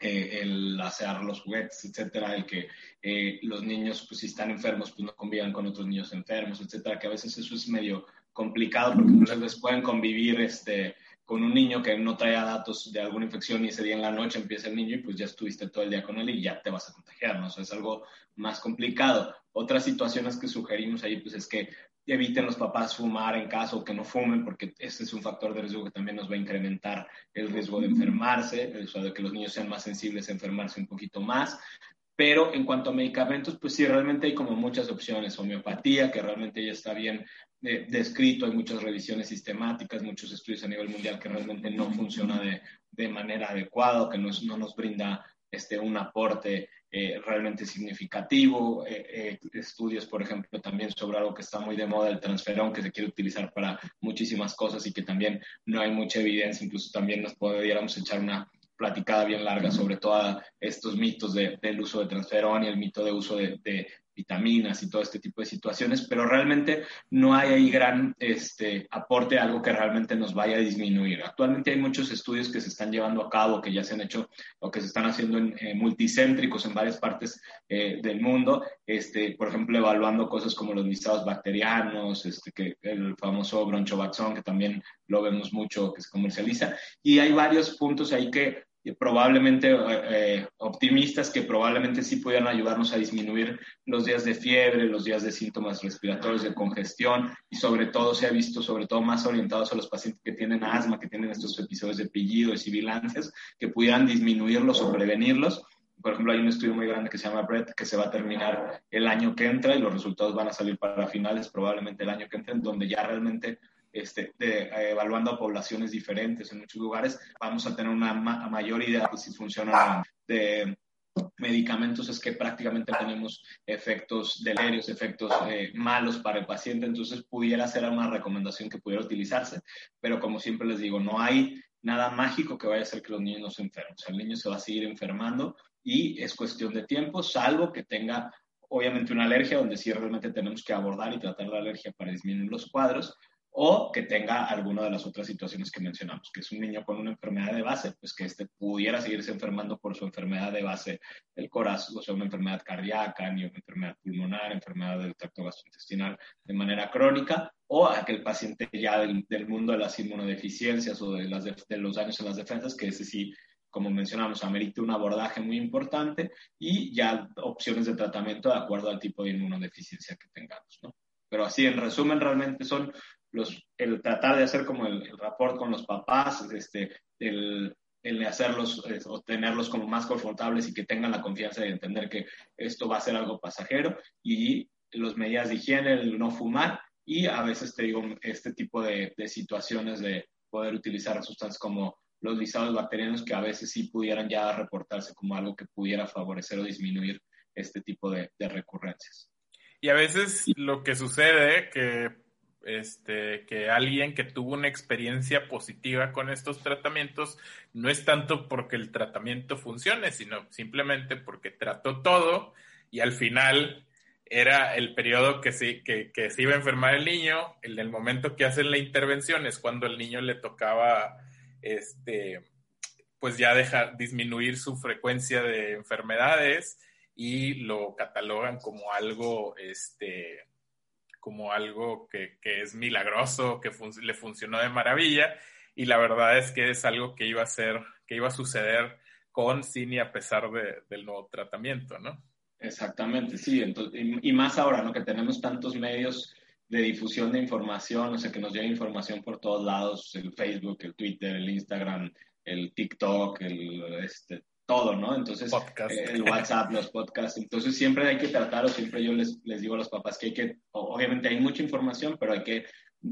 eh, el hacer los juguetes, etcétera, el que eh, los niños, pues si están enfermos, pues no convivan con otros niños enfermos, etcétera, que a veces eso es medio complicado porque muchas veces pueden convivir este, con un niño que no traía datos de alguna infección y ese día en la noche empieza el niño y pues ya estuviste todo el día con él y ya te vas a contagiar, ¿no? O es algo más complicado. Otras situaciones que sugerimos ahí pues es que eviten los papás fumar en caso que no fumen, porque ese es un factor de riesgo que también nos va a incrementar el riesgo de enfermarse, o sea, de que los niños sean más sensibles a enfermarse un poquito más. Pero en cuanto a medicamentos, pues sí, realmente hay como muchas opciones. Homeopatía, que realmente ya está bien eh, descrito, hay muchas revisiones sistemáticas, muchos estudios a nivel mundial que realmente no funciona de, de manera adecuada, que no, no nos brinda este, un aporte eh, realmente significativo. Eh, estudios, por ejemplo, también sobre algo que está muy de moda, el transferón, que se quiere utilizar para muchísimas cosas y que también no hay mucha evidencia. Incluso también nos podríamos echar una platicada bien larga sobre todos estos mitos del uso de transferón y el mito de uso de, vitaminas y todo este tipo de situaciones, pero realmente no hay ahí gran este, aporte, algo que realmente nos vaya a disminuir. Actualmente hay muchos estudios que se están llevando a cabo, que ya se han hecho o que se están haciendo en, eh, multicéntricos en varias partes eh, del mundo, este, por ejemplo, evaluando cosas como los listados bacterianos, este, el famoso bronchobaxón, que también lo vemos mucho que se comercializa, y hay varios puntos ahí que probablemente eh, optimistas que probablemente sí pudieran ayudarnos a disminuir los días de fiebre, los días de síntomas respiratorios, de congestión y sobre todo se ha visto sobre todo más orientados a los pacientes que tienen asma, que tienen estos episodios de pillido, de sibilancias, que pudieran disminuirlos o prevenirlos. Por ejemplo, hay un estudio muy grande que se llama BRED que se va a terminar el año que entra y los resultados van a salir para finales, probablemente el año que entra, donde ya realmente este, eh, evaluando a poblaciones diferentes en muchos lugares, vamos a tener una mayor idea de si funcionan de medicamentos es que prácticamente tenemos efectos deleterios, efectos eh, malos para el paciente, entonces pudiera ser una recomendación que pudiera utilizarse, pero como siempre les digo, no hay nada mágico que vaya a hacer que los niños no se enfermen, o sea, el niño se va a seguir enfermando y es cuestión de tiempo, salvo que tenga obviamente una alergia, donde sí realmente tenemos que abordar y tratar la alergia para disminuir los cuadros, o que tenga alguna de las otras situaciones que mencionamos, que es un niño con una enfermedad de base, pues que este pudiera seguirse enfermando por su enfermedad de base del corazón, o sea, una enfermedad cardíaca, ni una enfermedad pulmonar, enfermedad del tracto gastrointestinal de manera crónica, o aquel paciente ya del, mundo de las inmunodeficiencias o de, las de, los daños en las defensas, que ese sí como mencionamos, amerita un abordaje muy importante y ya opciones de tratamiento de acuerdo al tipo de inmunodeficiencia que tengamos, ¿no? Pero así, en resumen, realmente son los, el tratar de hacer como el, el rapport con los papás, este, el, el hacerlos o tenerlos como más confortables y que tengan la confianza de entender que esto va a ser algo pasajero y las medidas de higiene, el no fumar y a veces te digo este tipo de, de situaciones de poder utilizar sustancias como los lisados bacterianos que a veces sí pudieran ya reportarse como algo que pudiera favorecer o disminuir este tipo de, de recurrencias. Y a veces lo que sucede, que este, que alguien que tuvo una experiencia positiva con estos tratamientos no es tanto porque el tratamiento funcione, sino simplemente porque trató todo y al final era el periodo que, sí, que, se iba a enfermar el niño, en el momento que hacen la intervención es cuando el niño le tocaba, este, pues ya dejar disminuir su frecuencia de enfermedades y lo catalogan como algo, este, como algo que, es milagroso, que le funcionó de maravilla, y la verdad es que es algo que iba a ser, que iba a suceder con, sin y a pesar del nuevo tratamiento, ¿no? Exactamente, sí, y, más ahora, ¿no? Que tenemos tantos medios de difusión de información, o sea, que nos llega información por todos lados, el Facebook, el Twitter, el Instagram, el TikTok, el, este, todo, ¿no? Entonces, eh, el WhatsApp, los podcasts. Entonces, siempre hay que tratar, o siempre yo les, les digo a los papás que hay que, obviamente hay mucha información, pero hay que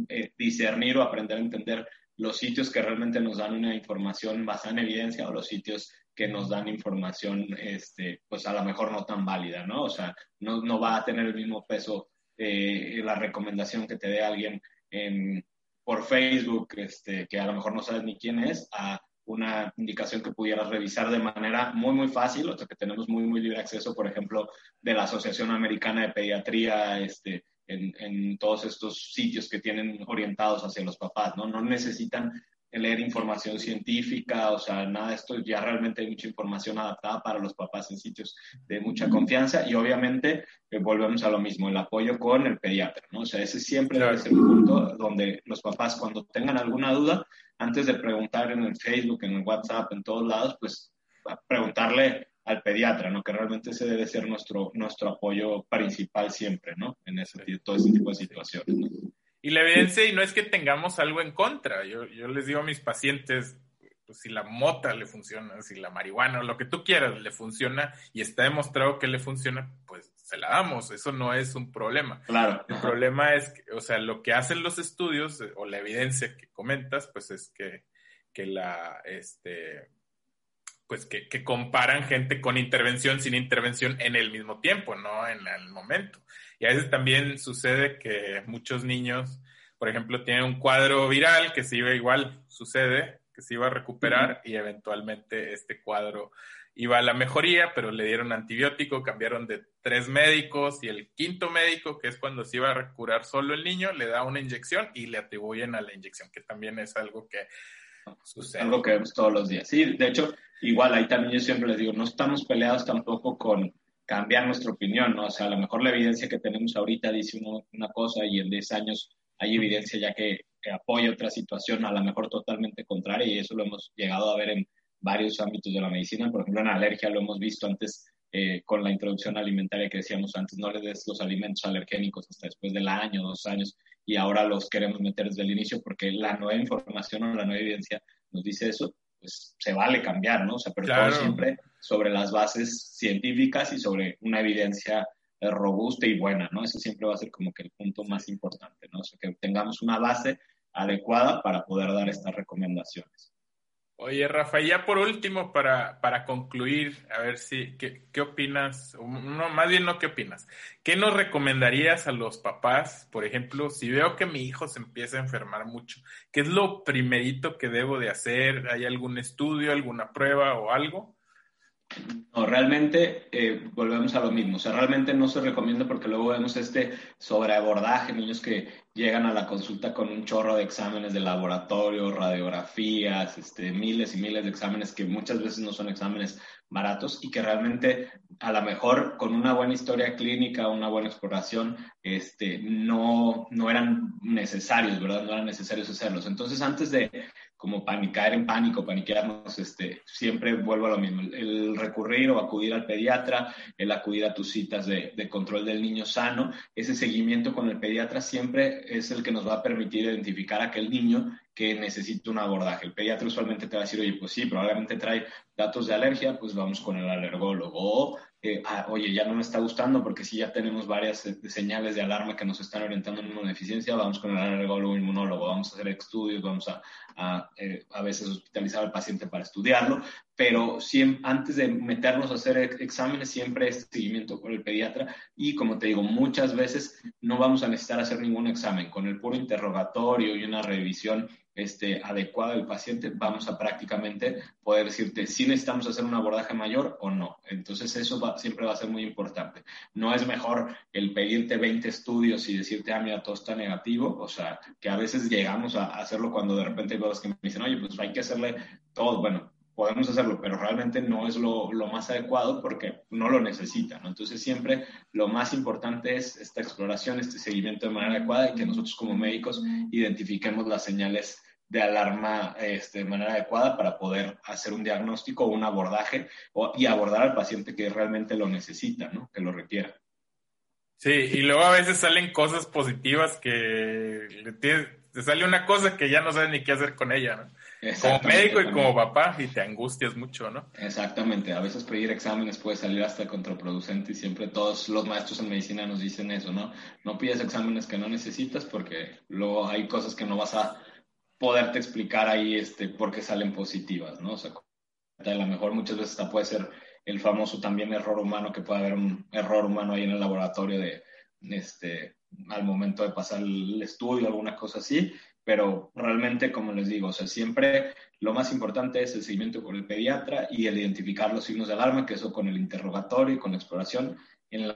eh, discernir o aprender a entender los sitios que realmente nos dan una información basada en evidencia o los sitios que nos dan información, este, pues a lo mejor no tan válida, ¿no? O sea, no, no va a tener el mismo peso eh, la recomendación que te dé alguien en, por Facebook, este, que a lo mejor no sabes ni quién es, a una indicación que pudieras revisar de manera muy, muy fácil, o que tenemos muy, muy libre acceso, por ejemplo, de la Asociación Americana de Pediatría, este, en, en todos estos sitios que tienen orientados hacia los papás, ¿no? No necesitan leer información científica, o sea, nada de esto, ya realmente hay mucha información adaptada para los papás en sitios de mucha confianza y obviamente eh, volvemos a lo mismo, el apoyo con el pediatra, ¿no? O sea, ese siempre debe ser un punto donde los papás cuando tengan alguna duda, antes de preguntar en el Facebook, en el WhatsApp, en todos lados, pues preguntarle al pediatra, ¿no? Que realmente ese debe ser nuestro, nuestro apoyo principal siempre, ¿no? En ese, todo ese tipo de situaciones, ¿no? Y la evidencia, y no es que tengamos algo en contra, yo, yo les digo a mis pacientes, pues si la mota le funciona, si la marihuana o lo que tú quieras le funciona y está demostrado que le funciona, pues se la damos, eso no es un problema. Claro. El problema es, que, o sea, lo que hacen los estudios o la evidencia que comentas, pues es que, que la, este, pues que, que, comparan gente con intervención sin intervención en el mismo tiempo, no en el momento. Y a veces también sucede que muchos niños, por ejemplo, tienen un cuadro viral que se iba igual, sucede, que se iba a recuperar y eventualmente este cuadro iba a la mejoría, pero le dieron antibiótico, cambiaron de tres médicos y el quinto médico, que es cuando se iba a curar solo el niño, le da una inyección y le atribuyen a la inyección, que también es algo que sucede. Algo que vemos todos los días. Sí, de hecho, igual ahí también yo siempre les digo, no estamos peleados tampoco con cambiar nuestra opinión, ¿no? O sea, a lo mejor la evidencia que tenemos ahorita dice una cosa y en 10 años hay evidencia ya que, que, apoya otra situación, a lo mejor totalmente contraria, y eso lo hemos llegado a ver en varios ámbitos de la medicina. Por ejemplo, en alergia lo hemos visto antes eh, con la introducción alimentaria que decíamos antes, no le des los alimentos alergénicos hasta después del año, dos años, y ahora los queremos meter desde el inicio porque la nueva información o la nueva evidencia nos dice eso, pues se vale cambiar, ¿no? O sea, pero Claro. todo siempre sobre las bases científicas y sobre una evidencia eh, robusta y buena, ¿no? Eso siempre va a ser como que el punto más importante, ¿no? O sea, que tengamos una base adecuada para poder dar estas recomendaciones. Oye, Rafa, y ya por último, para, para concluir, a ver si, ¿qué, qué opinas? No, más bien no qué opinas. ¿Qué nos recomendarías a los papás? Por ejemplo, si veo que mi hijo se empieza a enfermar mucho, ¿qué es lo primerito que debo de hacer? ¿Hay algún estudio, alguna prueba o algo? No, realmente eh, volvemos a lo mismo. O sea, realmente no se recomienda porque luego vemos este sobreabordaje, niños que llegan a la consulta con un chorro de exámenes de laboratorio, radiografías, este, miles y miles de exámenes que muchas veces no son exámenes baratos y que realmente a lo mejor con una buena historia clínica, una buena exploración, este, no, no eran necesarios, ¿verdad? No eran necesarios hacerlos. Entonces, antes de como panicar en pánico, paniquearnos, este, siempre vuelvo a lo mismo, el recurrir o acudir al pediatra, el acudir a tus citas de, de control del niño sano, ese seguimiento con el pediatra siempre es el que nos va a permitir identificar a aquel niño que necesita un abordaje. El pediatra usualmente te va a decir, oye, pues sí, probablemente trae datos de alergia, pues vamos con el alergólogo. O, ah, oye, ya no me está gustando porque si ya tenemos varias eh, señales de alarma que nos están orientando en una deficiencia, vamos con el alergólogo inmunólogo, vamos a hacer estudios, vamos a, a, eh, a veces hospitalizar al paciente para estudiarlo, pero siempre, antes de meternos a hacer exámenes, siempre es seguimiento con el pediatra y como te digo, muchas veces no vamos a necesitar hacer ningún examen. Con el puro interrogatorio y una revisión este, adecuada del paciente, vamos a prácticamente poder decirte si necesitamos hacer un abordaje mayor o no. Entonces eso va, siempre va a ser muy importante. No es mejor el pedirte 20 estudios y decirte, ah, mira, todo está negativo, o sea, que a veces llegamos a hacerlo cuando de repente hay cosas que me dicen, oye, pues hay que hacerle todo, bueno, podemos hacerlo, pero realmente no es lo, lo, más adecuado porque no lo necesita, ¿no? Entonces siempre lo más importante es esta exploración, este seguimiento de manera adecuada y que nosotros como médicos identifiquemos las señales de alarma este, de manera adecuada para poder hacer un diagnóstico o un abordaje o, y abordar al paciente que realmente lo necesita, ¿no? Que lo requiera. Sí, y luego a veces salen cosas positivas que te, te sale una cosa que ya no sabes ni qué hacer con ella, ¿no? Como médico y como papá, y te angustias mucho, ¿no? Exactamente, a veces pedir exámenes puede salir hasta contraproducente y siempre todos los maestros en medicina nos dicen eso, ¿no? No pides exámenes que no necesitas porque luego hay cosas que no vas a poderte explicar ahí este, por qué salen positivas, ¿no? O sea, a lo mejor muchas veces puede ser el famoso también error humano, que puede haber un error humano ahí en el laboratorio de, este, al momento de pasar el estudio, alguna cosa así, pero realmente, como les digo, o sea, siempre lo más importante es el seguimiento con el pediatra y el identificar los signos de alarma, que eso con el interrogatorio y con la exploración, en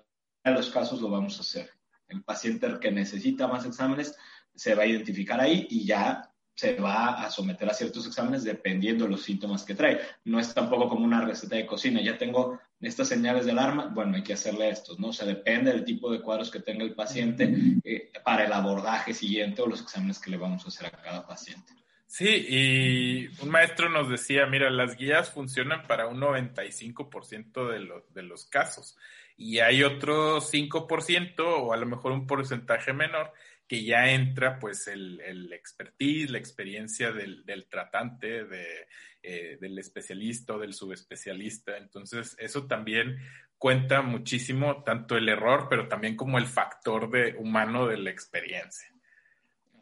los casos lo vamos a hacer. El paciente que necesita más exámenes se va a identificar ahí y ya se va a someter a ciertos exámenes dependiendo de los síntomas que trae. No es tampoco como una receta de cocina, ya tengo estas señales de alarma, bueno, hay que hacerle estos, ¿no? O sea, depende del tipo de cuadros que tenga el paciente eh, para el abordaje siguiente o los exámenes que le vamos a hacer a cada paciente. Sí, y un maestro nos decía, mira, las guías funcionan para un 95% de, de los casos y hay otro 5% o a lo mejor un porcentaje menor que ya entra pues el, el expertise, la experiencia del, del tratante, de, eh, del especialista o del subespecialista. Entonces, eso también cuenta muchísimo, tanto el error, pero también como el factor de, humano de la experiencia.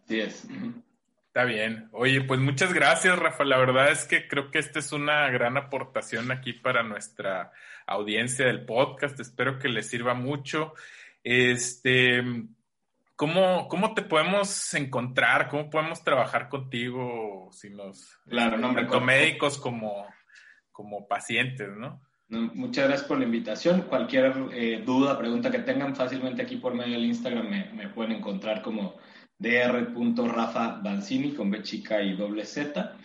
Así es. Está bien. Oye, pues muchas gracias, Rafa. La verdad es que creo que esta es una gran aportación aquí para nuestra audiencia del podcast. Espero que les sirva mucho. Este, ¿cómo, cómo te podemos encontrar? ¿Cómo podemos trabajar contigo si nos, claro, tanto médicos como, como pacientes, ¿no? Muchas gracias por la invitación. Cualquier eh, duda, pregunta que tengan fácilmente aquí por medio del Instagram me, me pueden encontrar como dr.rafabanzini con B chica y doble Z.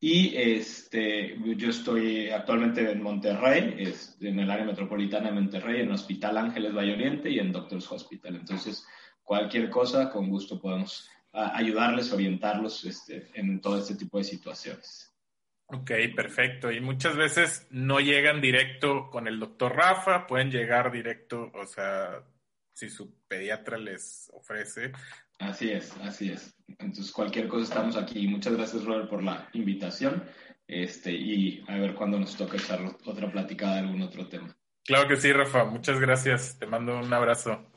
Y este, yo estoy actualmente en Monterrey, en el área metropolitana de Monterrey, en Hospital Ángeles Valle Oriente y en Doctors Hospital. Entonces, cualquier cosa, con gusto podemos ayudarles, orientarlos este, en todo este tipo de situaciones. Ok, perfecto. Y muchas veces no llegan directo con el doctor Rafa, pueden llegar directo, o sea, si su pediatra les ofrece, Así es, así es. Entonces, cualquier cosa estamos aquí. Muchas gracias, Robert, por la invitación. Este, y a ver cuándo nos toca echar otra platicada de algún otro tema. Claro que sí, Rafa. Muchas gracias. Te mando un abrazo.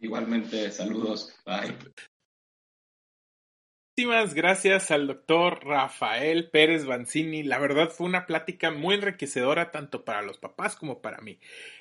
Igualmente, saludos. Bye. Muchísimas gracias al doctor Rafael Pérez Banzini. La verdad fue una plática muy enriquecedora tanto para los papás como para mí.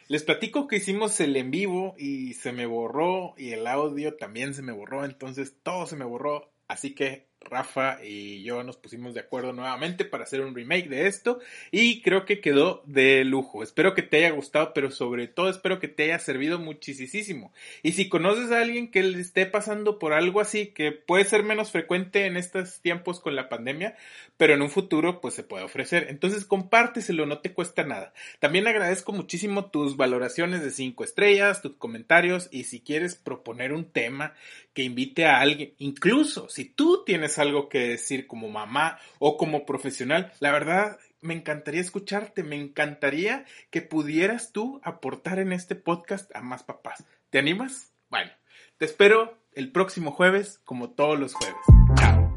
Les platico que hicimos el en vivo y se me borró y el audio también se me borró, entonces todo se me borró. Así que Rafa y yo nos pusimos de acuerdo nuevamente para hacer un remake de esto y creo que quedó de lujo. Espero que te haya gustado, pero sobre todo espero que te haya servido muchísimo. Y si conoces a alguien que le esté pasando por algo así, que puede ser menos frecuente en estos tiempos con la pandemia, pero en un futuro pues se puede ofrecer. Entonces compárteselo, no te cuesta nada. También agradezco muchísimo tus valoraciones de 5 estrellas, tus comentarios y si quieres proponer un tema que invite a alguien, incluso si tú algo que decir como mamá o como profesional, la verdad me encantaría escucharte, me encantaría que pudieras tú aportar en este podcast a más papás. ¿Te animas? Bueno, te espero el próximo jueves como todos los jueves. Chao.